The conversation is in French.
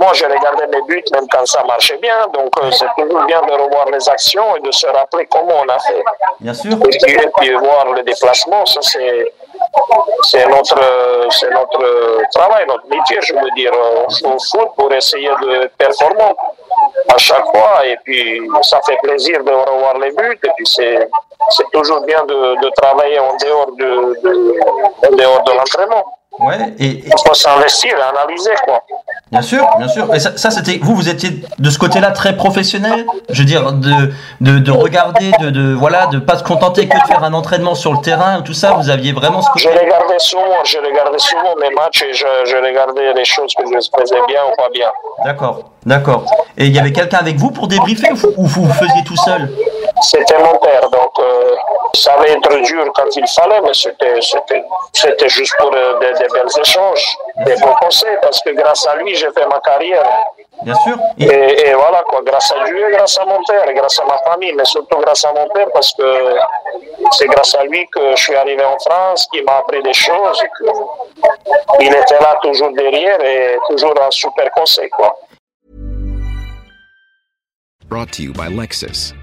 Moi, je regardais les buts même quand ça marchait bien, donc euh, c'est toujours bien de revoir les actions et de se rappeler comment on a fait. Bien sûr. Et puis, et puis voir le déplacement, ça c'est c'est notre c'est notre travail, notre métier, je veux dire. On joue au foot pour essayer de performer à chaque fois, et puis ça fait plaisir de revoir les buts, et puis c'est c'est toujours bien de, de travailler en dehors de, de en dehors de l'entraînement. Ouais, et, faut s'investir, analyser quoi. bien sûr, bien sûr. Et ça, ça, c'était vous, vous étiez de ce côté-là très professionnel? Je veux dire, de, de, de regarder, de, de voilà, de pas se contenter que de faire un entraînement sur le terrain, tout ça. Vous aviez vraiment ce Je côté. regardais souvent, je regardais souvent mes matchs et je, je regardais les choses que je faisais bien ou pas bien. D'accord, d'accord. Et il y avait quelqu'un avec vous pour débriefer ou vous, ou vous faisiez tout seul? C'était mon père, donc ça allait être dur quand il fallait, mais c'était, c'était, c'était juste pour euh, des, des belles échanges, des bons conseils, parce que grâce à lui, j'ai fait ma carrière. Bien sûr. Et, Et, et voilà, quoi, grâce à Dieu et grâce à mon père, et grâce à ma famille, mais surtout grâce à mon père, parce que c'est grâce à lui que je suis arrivé en France, qui m'a appris des choses, et que il était là toujours derrière et toujours un super conseil, quoi. Brought to you by Lexus.